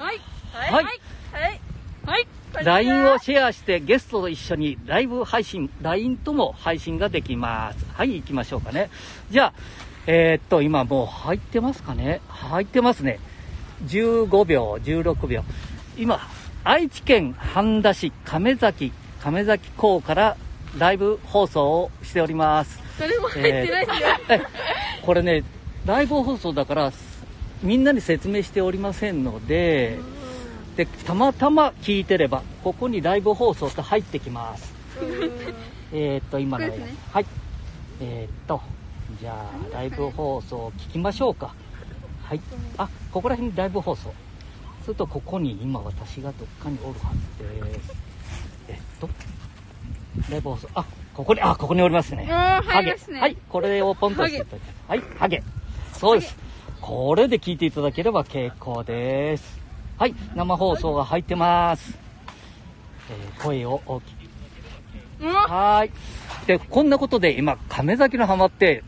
はい。はい。はい。はい。はい。LINE をシェアしてゲストと一緒にライブ配信、LINE とも配信ができます。はい、行きましょうかね。じゃあ、えーっと、今もう入ってますかね？入ってますね。15秒、16秒。今、愛知県半田市亀崎、亀崎港からライブ放送をしております。誰も入ってないですよ。えこれね、ライブ放送だから、みんなに説明しておりませんので、で、たまたま聞いてれば、ここにライブ放送と入ってきます。えーっと、今の、ねはい。えーっと、じゃあ、ライブ放送聞きましょうか。はい。あ、ここら辺にライブ放送。すると、ここに今私がどっかにおるはずです。えっと、ライブ放送。あ、ここに、あ、ここにおりますね。ハゲねはい、これをポンとして。はい、ハゲ。そうです。これで聞いていただければ結構です。はい、生放送が入ってます。えー声を大きく。はーい。で、こんなことで今、亀崎の浜って、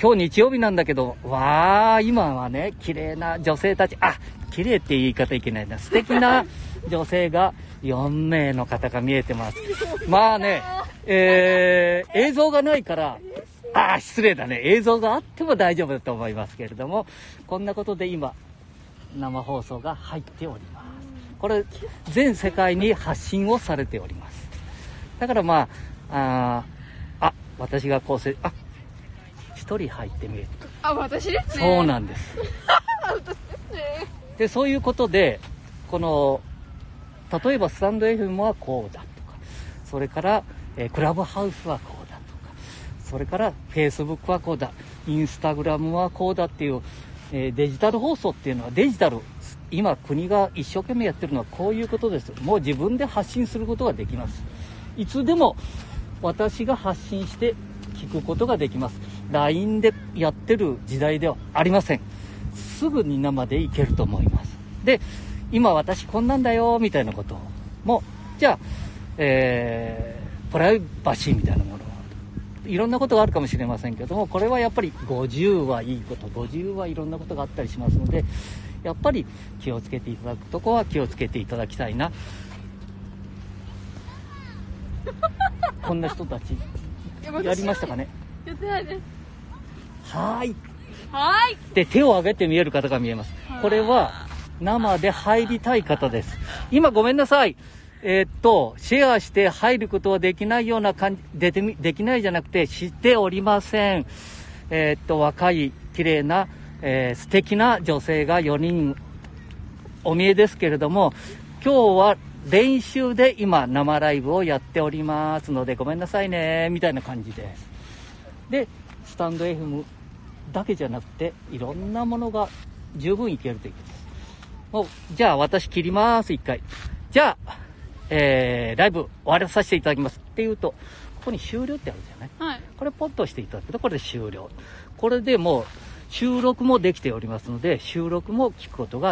今日日曜日なんだけど、わー、今はね、綺麗な女性たち、あ、綺麗って言い方いけないな。素敵な女性が4名の方が見えてます。まあね、えー、映像がないから、あー、失礼だね。映像があっても大丈夫だと思いますけれども、こんなことで今、生放送が入っております。これ、全世界に発信をされております。だからまあ、あーあ、私が構成、あ、一人入ってみる。あ、私ですね。そうなんです。私ですね。で、そういうことで、この、例えばスタンド FM はこうだとか、それから、えークラブハウスはこうそれから Facebook はこうだ、インスタグラムはこうだっていう、えーデジタル放送っていうのはデジタル、今国が一生懸命やってるのはこういうことです。もう自分で発信することができます。いつでも私が発信して聞くことができます。LINE でやってる時代ではありません。すぐに生でいけると思います。で、今私こんなんだよ、みたいなことも、じゃあ、えー、プライバシーみたいなものいろんなことがあるかもしれませんけども、これはやっぱり50はいいこと、50はいろんなことがあったりしますので、やっぱり気をつけていただくとこは気をつけていただきたいな。こんな人たち、やりましたかね？やってないです。はーい。はーい。で、手を挙げて見える方が見えます。これは、生で入りたい方です。今ごめんなさい。えーっと、シェアして入ることはできないような感じ、でてみできないじゃなくて、知っておりません。えーっと、若い、綺麗な、えー素敵な女性が4人お見えですけれども、今日は練習で今生ライブをやっておりますので、ごめんなさいね、みたいな感じです。で、スタンド FM だけじゃなくて、いろんなものが十分いけるということです。じゃあ私切ります、一回。じゃあ、えー、ライブ終わらさせていただきます。っていうと、ここに終了ってあるじゃないはい。これポッと押していただくと、これで終了。これでもう収録もできておりますので、収録も聞くことが